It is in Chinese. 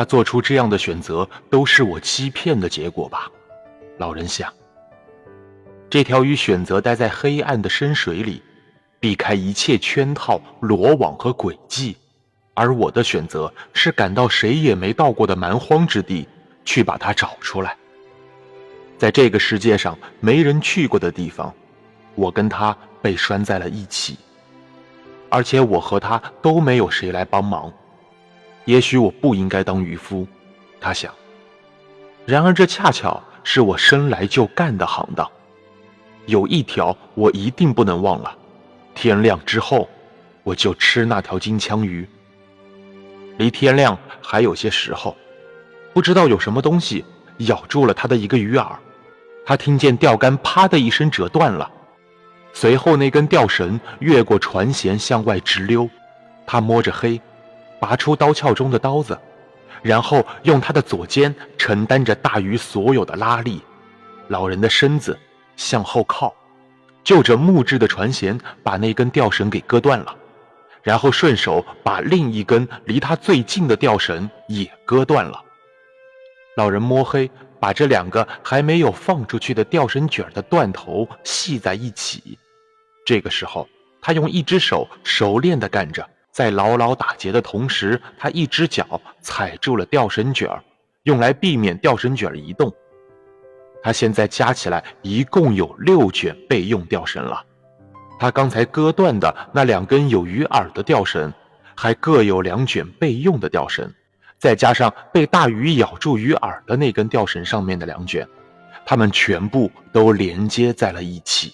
他做出这样的选择，都是我欺骗的结果吧？老人想。这条鱼选择待在黑暗的深水里，避开一切圈套、罗网和诡计，而我的选择是赶到谁也没到过的蛮荒之地，去把它找出来。在这个世界上没人去过的地方，我跟他被拴在了一起，而且我和他都没有谁来帮忙。也许我不应该当渔夫，他想。然而这恰巧是我生来就干的行当。有一条我一定不能忘了，天亮之后，我就吃那条金枪鱼。离天亮还有些时候，不知道有什么东西咬住了他的一个鱼饵，他听见钓竿啪的一声折断了，随后那根钓绳越过船舷向外直溜，他摸着黑，拔出刀鞘中的刀子，然后用他的左肩承担着大鱼所有的拉力，老人的身子。向后靠，就着木质的船舷，把那根吊绳给割断了，然后顺手把另一根离他最近的吊绳也割断了。老人摸黑把这两个还没有放出去的吊绳卷的断头系在一起。这个时候，他用一只手熟练地干着，在牢牢打结的同时，他一只脚踩住了吊绳卷儿，用来避免吊绳卷儿移动。他现在加起来一共有六卷备用吊绳了，他刚才割断的那两根有鱼饵的吊绳，还各有两卷备用的吊绳，再加上被大鱼咬住鱼饵的那根吊绳上面的两卷，它们全部都连接在了一起。